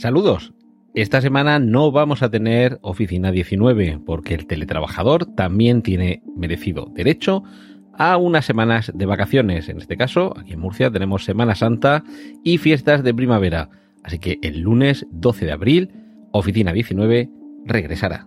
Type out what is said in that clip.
Saludos. Esta semana no vamos a tener Oficina 19 porque el teletrabajador también tiene merecido derecho a unas semanas de vacaciones. En este caso, aquí en Murcia tenemos Semana Santa y fiestas de primavera. Así que el lunes 12 de abril, Oficina 19 regresará.